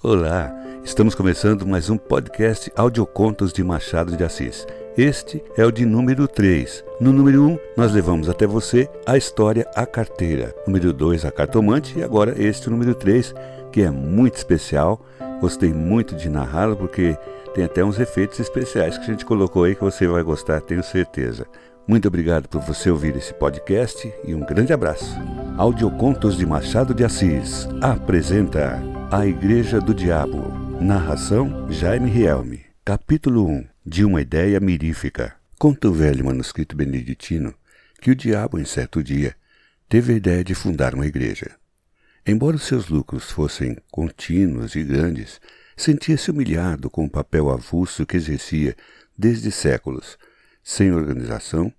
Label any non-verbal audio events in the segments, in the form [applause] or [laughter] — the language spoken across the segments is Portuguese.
Olá, estamos começando mais um podcast Audiocontos de Machado de Assis. Este é o de número 3. No número 1, nós levamos até você a história A Carteira. Número 2, A Cartomante. E agora este número 3, que é muito especial. Gostei muito de narrá-lo porque tem até uns efeitos especiais que a gente colocou aí que você vai gostar, tenho certeza. Muito obrigado por você ouvir esse podcast e um grande abraço. Audiocontos de Machado de Assis apresenta A Igreja do Diabo. Narração Jaime Rielme. Capítulo 1 De uma ideia mirífica. Conta o velho manuscrito beneditino que o diabo, em certo dia, teve a ideia de fundar uma igreja. Embora os seus lucros fossem contínuos e grandes, sentia-se humilhado com o papel avulso que exercia desde séculos, sem organização,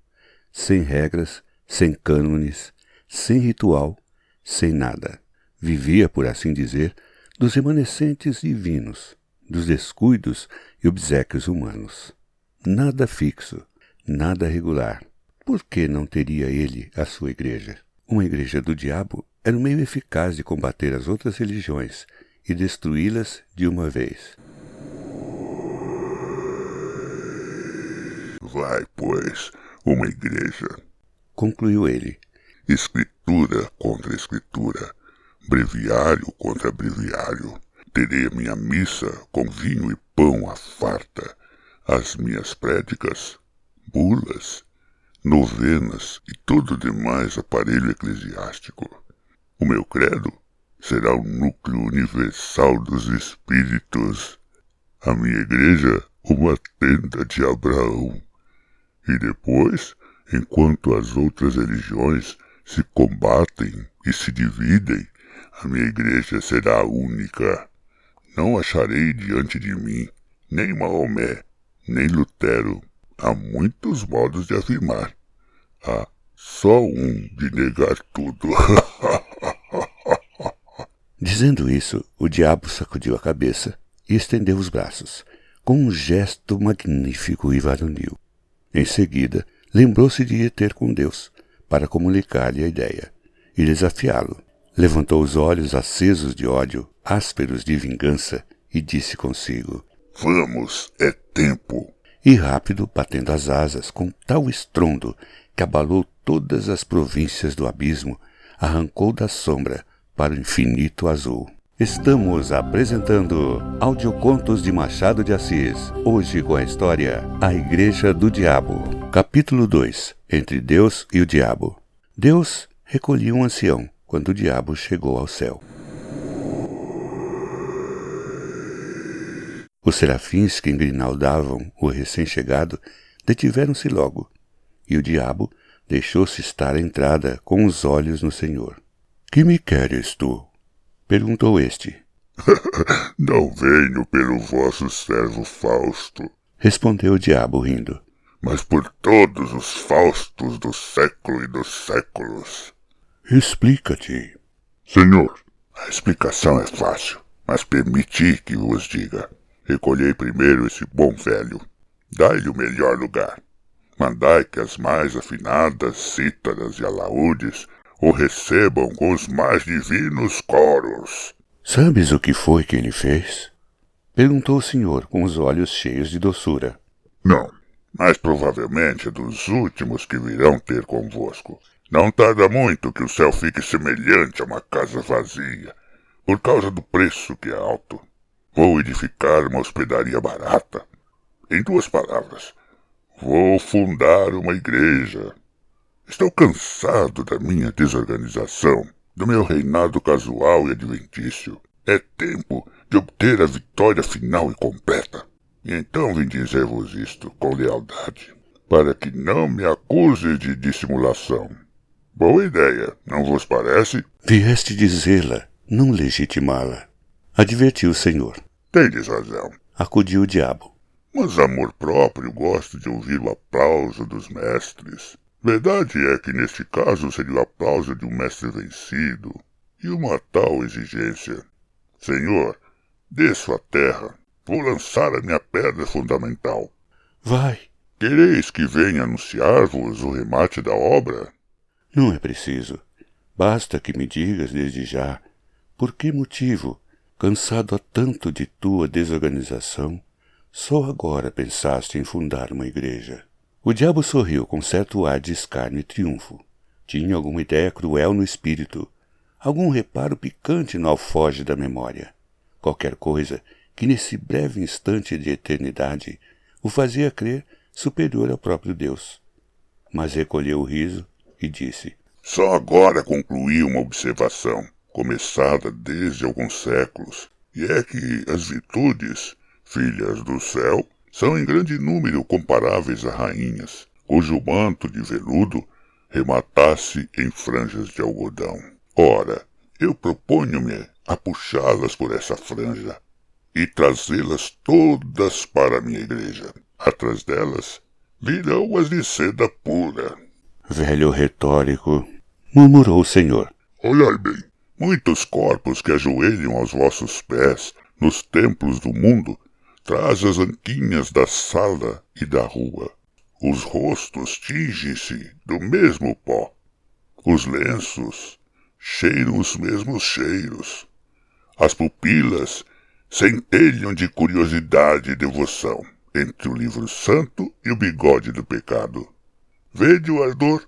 sem regras, sem cânones, sem ritual, sem nada. Vivia, por assim dizer, dos remanescentes divinos, dos descuidos e obsequios humanos. Nada fixo, nada regular. Por que não teria ele a sua igreja? Uma igreja do diabo era um meio eficaz de combater as outras religiões e destruí-las de uma vez. Vai, pois, uma igreja. Concluiu ele. Escritura contra escritura, breviário contra breviário. Terei a minha missa com vinho e pão à farta, as minhas prédicas, bulas, novenas e todo demais aparelho eclesiástico. O meu credo será o núcleo universal dos espíritos. A minha igreja, uma tenda de Abraão. E depois, enquanto as outras religiões se combatem e se dividem, a minha igreja será única. Não acharei diante de mim nem Maomé, nem Lutero. Há muitos modos de afirmar. Há só um de negar tudo. [laughs] Dizendo isso, o diabo sacudiu a cabeça e estendeu os braços, com um gesto magnífico e varonil. Em seguida, lembrou-se de ir ter com Deus, para comunicar-lhe a ideia e desafiá-lo. Levantou os olhos acesos de ódio, ásperos de vingança, e disse consigo: Vamos, é tempo. E rápido, batendo as asas com tal estrondo que abalou todas as províncias do abismo, arrancou da sombra para o infinito azul. Estamos apresentando Audiocontos de Machado de Assis, hoje com a história A Igreja do Diabo. Capítulo 2 Entre Deus e o Diabo. Deus recolhia um ancião quando o diabo chegou ao céu. Os serafins que engrinaldavam o recém-chegado detiveram-se logo, e o diabo deixou-se estar à entrada com os olhos no Senhor. Que me queres tu? perguntou este. [laughs] Não venho pelo vosso servo Fausto, respondeu o diabo rindo, mas por todos os Faustos do século e dos séculos. Explica-te. Senhor, a explicação é fácil, mas permiti que vos diga. Recolhei primeiro esse bom velho. Dai-lhe o melhor lugar. Mandai que as mais afinadas cítaras e alaúdes o recebam com os mais divinos coros. Sabes o que foi que ele fez? Perguntou o senhor com os olhos cheios de doçura. Não, mas provavelmente é dos últimos que virão ter convosco. Não tarda muito que o céu fique semelhante a uma casa vazia, por causa do preço que é alto. Vou edificar uma hospedaria barata. Em duas palavras, vou fundar uma igreja Estou cansado da minha desorganização, do meu reinado casual e adventício. É tempo de obter a vitória final e completa. E então vim dizer-vos isto com lealdade, para que não me acuse de dissimulação. Boa ideia, não vos parece? Vieste dizê-la, não legitimá-la. Advertiu o senhor. Tendes razão. Acudiu o diabo. Mas amor próprio gosto de ouvir o aplauso dos mestres. Verdade é que neste caso seria o aplauso de um mestre vencido e uma tal exigência. Senhor, desço à terra. Vou lançar a minha pedra fundamental. Vai. Quereis que venha anunciar-vos o remate da obra? Não é preciso. Basta que me digas desde já por que motivo cansado há tanto de tua desorganização, só agora pensaste em fundar uma igreja. O diabo sorriu com certo ar de escárnio e triunfo. Tinha alguma ideia cruel no espírito, algum reparo picante no alfoge da memória. Qualquer coisa que nesse breve instante de eternidade o fazia crer superior ao próprio Deus. Mas recolheu o riso e disse: Só agora concluí uma observação, começada desde alguns séculos, e é que as virtudes, filhas do céu, são em grande número comparáveis a rainhas, cujo manto de veludo rematasse em franjas de algodão. Ora, eu proponho-me a puxá-las por essa franja e trazê-las todas para a minha igreja. Atrás delas virão as de seda pura. Velho retórico, murmurou o senhor. Olhai bem, muitos corpos que ajoelham aos vossos pés nos templos do mundo traz as anquinhas da sala e da rua. Os rostos tingem-se do mesmo pó. Os lenços cheiram os mesmos cheiros. As pupilas centelham de curiosidade e devoção entre o livro santo e o bigode do pecado. Vede o ardor,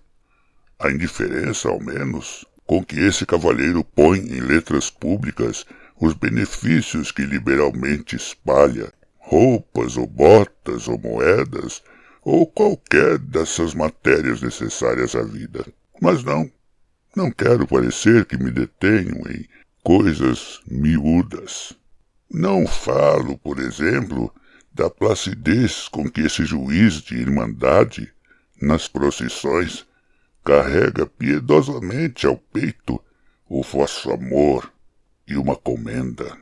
a indiferença, ao menos, com que esse cavalheiro põe em letras públicas os benefícios que liberalmente espalha roupas ou botas ou moedas ou qualquer dessas matérias necessárias à vida. Mas não, não quero parecer que me detenho em coisas miúdas. Não falo, por exemplo, da placidez com que esse juiz de irmandade, nas procissões, carrega piedosamente ao peito o vosso amor e uma comenda.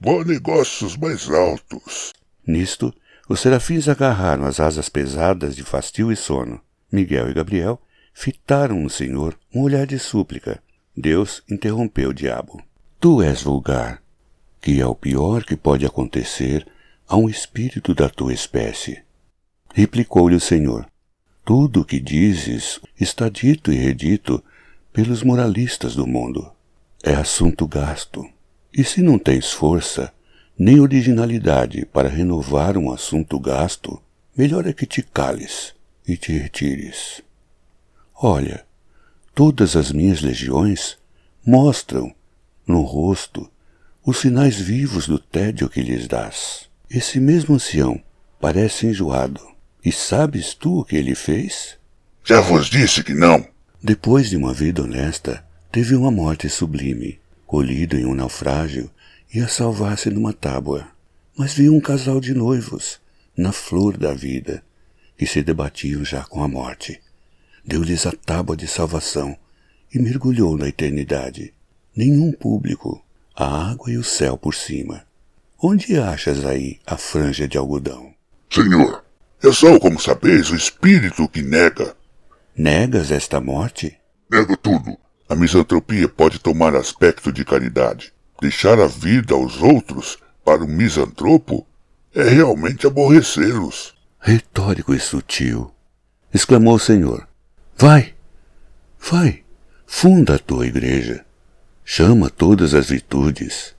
Vou negócios mais altos. Nisto, os serafins agarraram as asas pesadas de fastio e sono. Miguel e Gabriel fitaram no Senhor um olhar de súplica. Deus interrompeu o diabo. Tu és vulgar, que é o pior que pode acontecer a um espírito da tua espécie. Replicou-lhe o Senhor. Tudo o que dizes está dito e redito pelos moralistas do mundo. É assunto gasto. E se não tens força, nem originalidade para renovar um assunto gasto, melhor é que te cales e te retires. Olha, todas as minhas legiões mostram no rosto os sinais vivos do tédio que lhes dás. Esse mesmo ancião parece enjoado. E sabes tu o que ele fez? Já vos disse que não. Depois de uma vida honesta, teve uma morte sublime colhido em um naufrágio, ia salvar-se numa tábua, mas viu um casal de noivos, na flor da vida, que se debatiam já com a morte. Deu-lhes a tábua de salvação e mergulhou na eternidade. Nenhum público, a água e o céu por cima. Onde achas aí a franja de algodão? Senhor, eu sou, como sabeis, o espírito que nega. Negas esta morte? Nego tudo. A misantropia pode tomar aspecto de caridade. Deixar a vida aos outros para o misantropo é realmente aborrecê-los. Retórico e sutil, exclamou o Senhor. Vai, vai, funda a tua igreja. Chama todas as virtudes.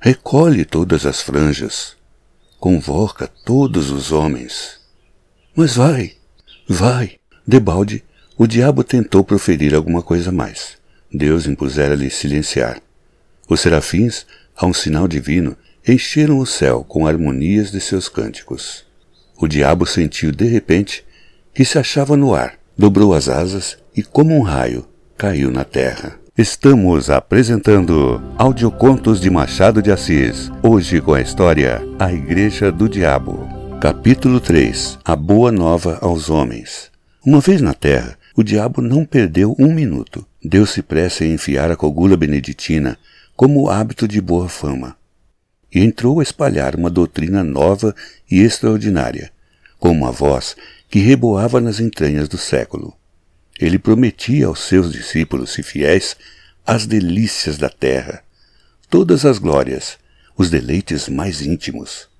Recolhe todas as franjas. Convoca todos os homens. Mas vai, vai. Debalde, o diabo tentou proferir alguma coisa mais. Deus impusera-lhe silenciar. Os serafins, a um sinal divino, encheram o céu com harmonias de seus cânticos. O diabo sentiu de repente que se achava no ar, dobrou as asas e, como um raio, caiu na terra. Estamos apresentando Audiocontos de Machado de Assis, hoje com a história A Igreja do Diabo. Capítulo 3 A Boa Nova aos Homens. Uma vez na terra, o diabo não perdeu um minuto. Deu-se pressa em enfiar a cogula beneditina como hábito de boa fama. E entrou a espalhar uma doutrina nova e extraordinária, com uma voz que reboava nas entranhas do século. Ele prometia aos seus discípulos e fiéis as delícias da terra, todas as glórias, os deleites mais íntimos,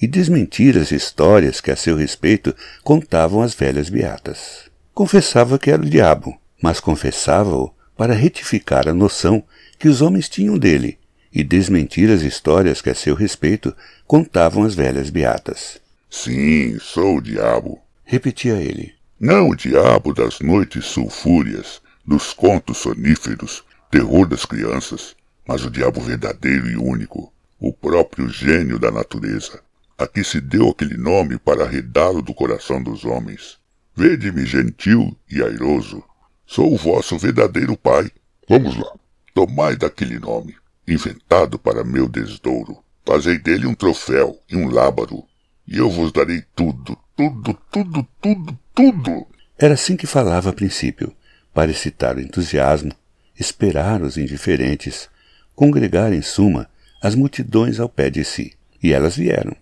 e desmentir as histórias que a seu respeito contavam as velhas beatas. Confessava que era o diabo, mas confessava-o para retificar a noção que os homens tinham dele e desmentir as histórias que a seu respeito contavam as velhas beatas. Sim, sou o diabo, repetia ele. Não o diabo das noites sulfúrias, dos contos soníferos, terror das crianças, mas o diabo verdadeiro e único, o próprio gênio da natureza, a que se deu aquele nome para arredá-lo do coração dos homens. Vede-me gentil e airoso. Sou o vosso verdadeiro pai. Vamos lá. Tomai daquele nome, inventado para meu desdouro. Fazei dele um troféu e um lábaro, e eu vos darei tudo, tudo, tudo, tudo, tudo. Era assim que falava a princípio, para excitar o entusiasmo, esperar os indiferentes, congregar em suma as multidões ao pé de si. E elas vieram.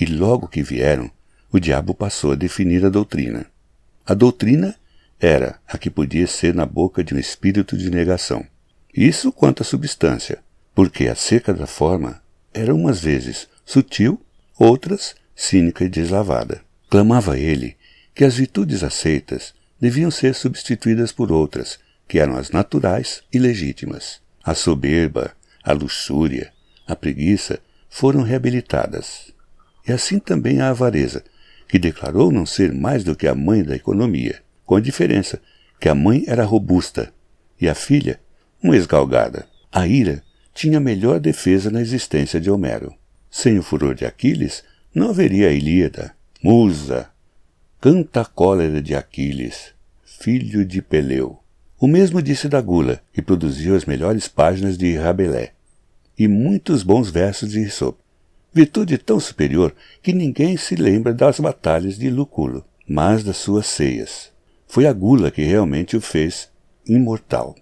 E logo que vieram, o diabo passou a definir a doutrina. A doutrina era a que podia ser na boca de um espírito de negação. Isso quanto à substância, porque acerca da forma era umas vezes sutil, outras cínica e deslavada. Clamava ele que as virtudes aceitas deviam ser substituídas por outras, que eram as naturais e legítimas. A soberba, a luxúria, a preguiça foram reabilitadas. E assim também a avareza, que declarou não ser mais do que a mãe da economia, com a diferença que a mãe era robusta e a filha uma esgalgada. A ira tinha a melhor defesa na existência de Homero. Sem o furor de Aquiles, não haveria a Ilíada. Musa, canta a cólera de Aquiles, filho de Peleu. O mesmo disse da Gula, que produziu as melhores páginas de Rabelais, e muitos bons versos de Aesop. Virtude tão superior que ninguém se lembra das batalhas de Luculo, mas das suas ceias. Foi a Gula que realmente o fez imortal.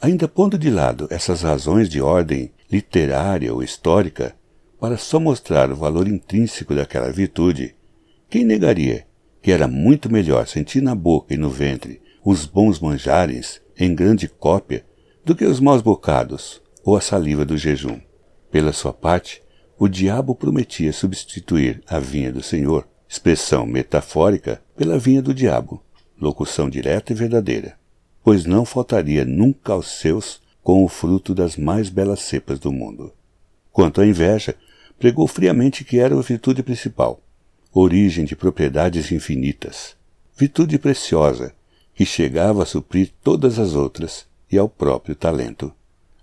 Ainda pondo de lado essas razões de ordem literária ou histórica, para só mostrar o valor intrínseco daquela virtude, quem negaria que era muito melhor sentir na boca e no ventre os bons manjares em grande cópia do que os maus bocados ou a saliva do jejum? Pela sua parte, o diabo prometia substituir a vinha do Senhor, expressão metafórica, pela vinha do diabo, locução direta e verdadeira, pois não faltaria nunca aos seus com o fruto das mais belas cepas do mundo. Quanto à inveja, pregou friamente que era a virtude principal, origem de propriedades infinitas, virtude preciosa que chegava a suprir todas as outras e ao próprio talento.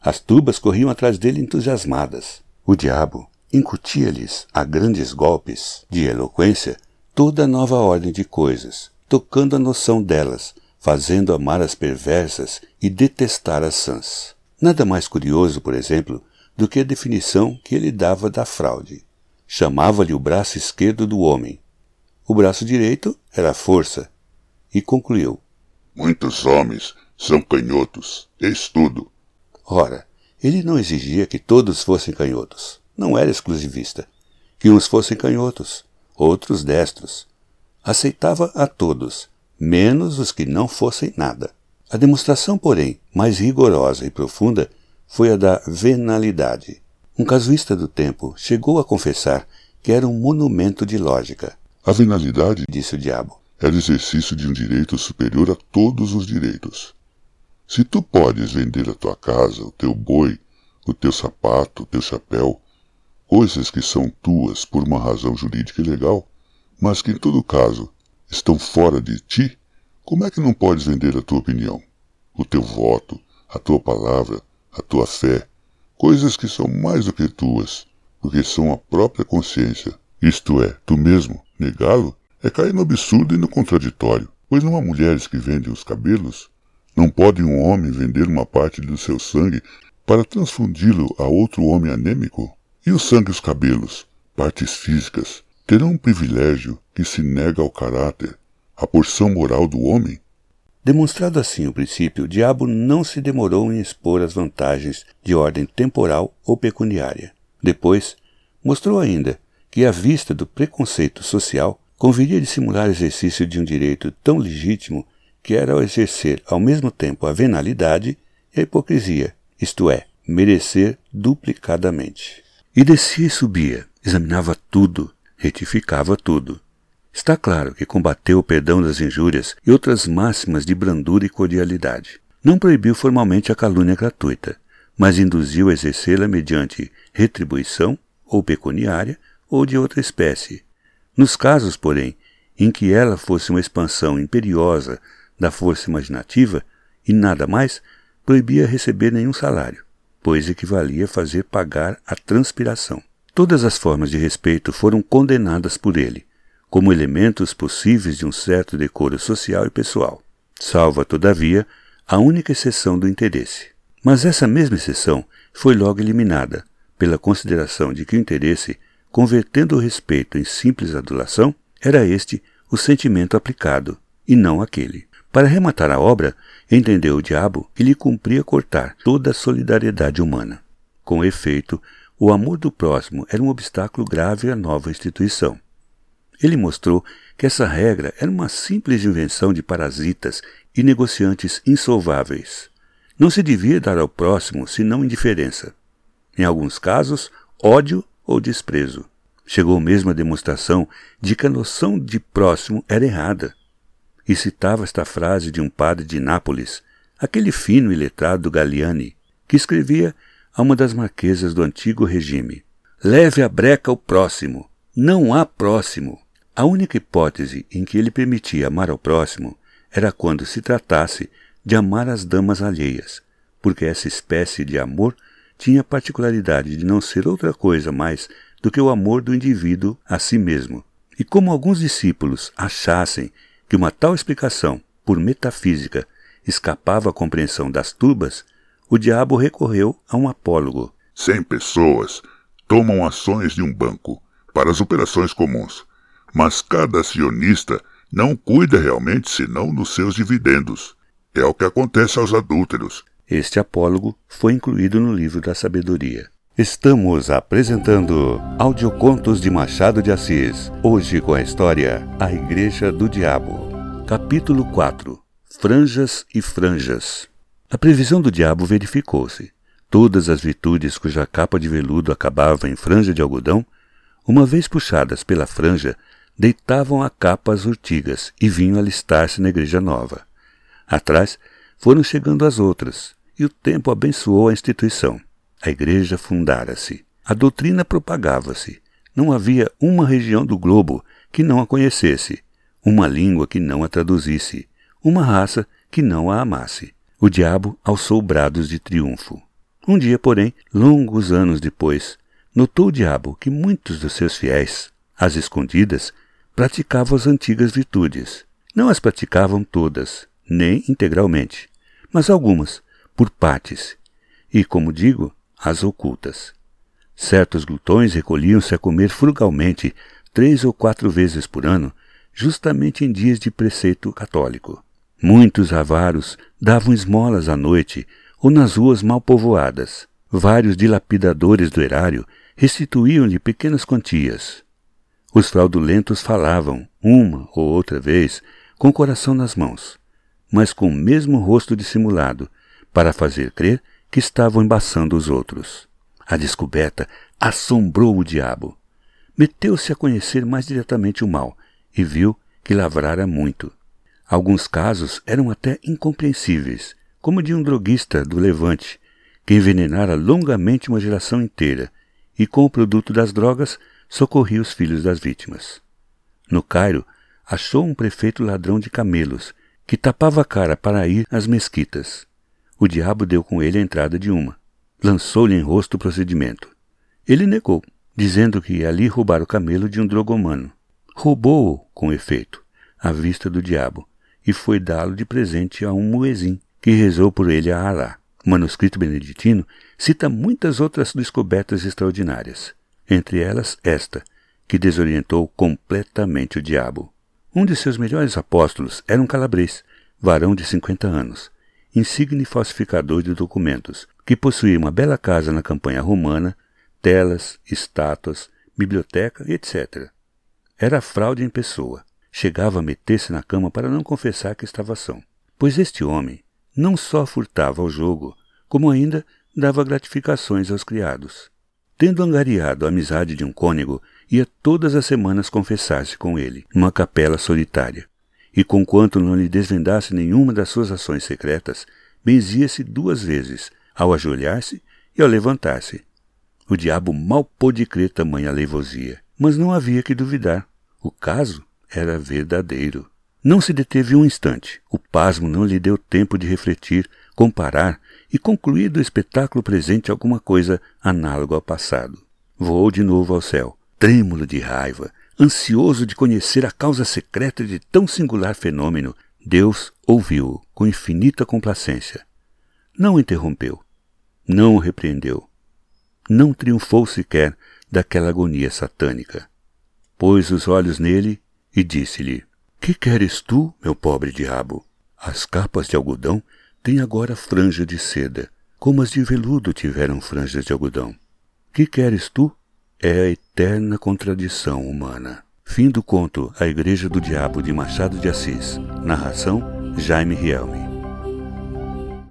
As tubas corriam atrás dele entusiasmadas. O diabo incutia-lhes, a grandes golpes de eloquência, toda a nova ordem de coisas, tocando a noção delas, fazendo amar as perversas e detestar as sãs. Nada mais curioso, por exemplo, do que a definição que ele dava da fraude. Chamava-lhe o braço esquerdo do homem. O braço direito era a força. E concluiu: Muitos homens são canhotos, eis tudo. Ora, ele não exigia que todos fossem canhotos. Não era exclusivista. Que uns fossem canhotos, outros destros. Aceitava a todos, menos os que não fossem nada. A demonstração, porém, mais rigorosa e profunda foi a da venalidade. Um casuísta do tempo chegou a confessar que era um monumento de lógica. A venalidade, disse o diabo, é o exercício de um direito superior a todos os direitos. Se tu podes vender a tua casa, o teu boi, o teu sapato, o teu chapéu, coisas que são tuas por uma razão jurídica e legal, mas que em todo caso estão fora de ti, como é que não podes vender a tua opinião, o teu voto, a tua palavra, a tua fé, coisas que são mais do que tuas, porque são a própria consciência, isto é, tu mesmo, negá-lo é cair no absurdo e no contraditório, pois não há mulheres que vendem os cabelos, não pode um homem vender uma parte do seu sangue para transfundi-lo a outro homem anêmico? E o sangue e os cabelos, partes físicas, terão um privilégio que se nega ao caráter, à porção moral do homem? Demonstrado assim o princípio, o diabo não se demorou em expor as vantagens de ordem temporal ou pecuniária. Depois, mostrou ainda que, à vista do preconceito social, conviria dissimular exercício de um direito tão legítimo que era ao exercer ao mesmo tempo a venalidade e a hipocrisia, isto é, merecer duplicadamente. E descia e subia, examinava tudo, retificava tudo, Está claro que combateu o perdão das injúrias e outras máximas de brandura e cordialidade. Não proibiu formalmente a calúnia gratuita, mas induziu a exercê-la mediante retribuição, ou pecuniária, ou de outra espécie. Nos casos, porém, em que ela fosse uma expansão imperiosa da força imaginativa e nada mais, proibia receber nenhum salário, pois equivalia a fazer pagar a transpiração. Todas as formas de respeito foram condenadas por ele, como elementos possíveis de um certo decoro social e pessoal, salva, todavia, a única exceção do interesse. Mas essa mesma exceção foi logo eliminada, pela consideração de que o interesse, convertendo o respeito em simples adulação, era este o sentimento aplicado, e não aquele. Para rematar a obra, entendeu o diabo que lhe cumpria cortar toda a solidariedade humana. Com efeito, o amor do próximo era um obstáculo grave à nova instituição. Ele mostrou que essa regra era uma simples invenção de parasitas e negociantes insolváveis. Não se devia dar ao próximo senão indiferença. Em alguns casos, ódio ou desprezo. Chegou mesmo à demonstração de que a noção de próximo era errada. E citava esta frase de um padre de Nápoles, aquele fino e letrado Galliani, que escrevia a uma das marquesas do antigo regime: Leve a breca o próximo, não há próximo. A única hipótese em que ele permitia amar ao próximo era quando se tratasse de amar as damas alheias, porque essa espécie de amor tinha a particularidade de não ser outra coisa mais do que o amor do indivíduo a si mesmo. E como alguns discípulos achassem que uma tal explicação, por metafísica, escapava à compreensão das turbas, o diabo recorreu a um apólogo. Cem pessoas tomam ações de um banco para as operações comuns, mas cada acionista não cuida realmente senão dos seus dividendos. É o que acontece aos adúlteros. Este apólogo foi incluído no livro da sabedoria. Estamos apresentando Audiocontos de Machado de Assis, hoje com a história A Igreja do Diabo. Capítulo 4 Franjas e Franjas A previsão do diabo verificou-se. Todas as virtudes cuja capa de veludo acabava em franja de algodão, uma vez puxadas pela franja, deitavam a capa às urtigas e vinham alistar-se na igreja nova. Atrás foram chegando as outras, e o tempo abençoou a instituição. A igreja fundara-se. A doutrina propagava-se. Não havia uma região do globo que não a conhecesse, uma língua que não a traduzisse, uma raça que não a amasse. O diabo alçou brados de triunfo. Um dia, porém, longos anos depois, notou o diabo que muitos dos seus fiéis, às escondidas, praticavam as antigas virtudes. Não as praticavam todas, nem integralmente, mas algumas, por partes. E, como digo, as ocultas. Certos glutões recolhiam-se a comer frugalmente três ou quatro vezes por ano, justamente em dias de preceito católico. Muitos avaros davam esmolas à noite ou nas ruas mal povoadas. Vários dilapidadores do erário restituíam-lhe pequenas quantias. Os fraudulentos falavam, uma ou outra vez, com o coração nas mãos, mas com o mesmo rosto dissimulado, para fazer crer que estavam embaçando os outros. A descoberta assombrou o diabo. Meteu-se a conhecer mais diretamente o mal e viu que lavrara muito. Alguns casos eram até incompreensíveis, como de um droguista do Levante, que envenenara longamente uma geração inteira e, com o produto das drogas, socorria os filhos das vítimas. No Cairo, achou um prefeito ladrão de camelos, que tapava a cara para ir às mesquitas. O diabo deu com ele a entrada de uma. Lançou-lhe em rosto o procedimento. Ele negou, dizendo que ali roubar o camelo de um drogomano. Roubou-o, com efeito, à vista do diabo, e foi dá-lo de presente a um muezim, que rezou por ele a Alá. O manuscrito beneditino cita muitas outras descobertas extraordinárias, entre elas esta, que desorientou completamente o diabo. Um de seus melhores apóstolos era um calabrês, varão de cinquenta anos, insigne falsificador de documentos, que possuía uma bela casa na campanha romana, telas, estátuas, biblioteca, etc. Era fraude em pessoa. Chegava a meter-se na cama para não confessar que estava são. Pois este homem não só furtava ao jogo, como ainda dava gratificações aos criados. Tendo angariado a amizade de um cônego, ia todas as semanas confessar-se com ele, numa capela solitária e conquanto não lhe desvendasse nenhuma das suas ações secretas, benzia-se duas vezes, ao ajoelhar-se e ao levantar-se. O diabo mal pôde crer tamanha leivosia, mas não havia que duvidar. O caso era verdadeiro. Não se deteve um instante. O pasmo não lhe deu tempo de refletir, comparar e concluir do espetáculo presente alguma coisa análoga ao passado. Voou de novo ao céu, trêmulo de raiva, ansioso de conhecer a causa secreta de tão singular fenômeno. Deus ouviu-o com infinita complacência. Não interrompeu, não o repreendeu, não triunfou sequer daquela agonia satânica. Pôs os olhos nele e disse-lhe: Que queres tu, meu pobre diabo? As capas de algodão têm agora franja de seda, como as de veludo tiveram franjas de algodão. Que queres tu? É a eterna contradição humana. Fim do conto A Igreja do Diabo de Machado de Assis. Narração Jaime Rielme.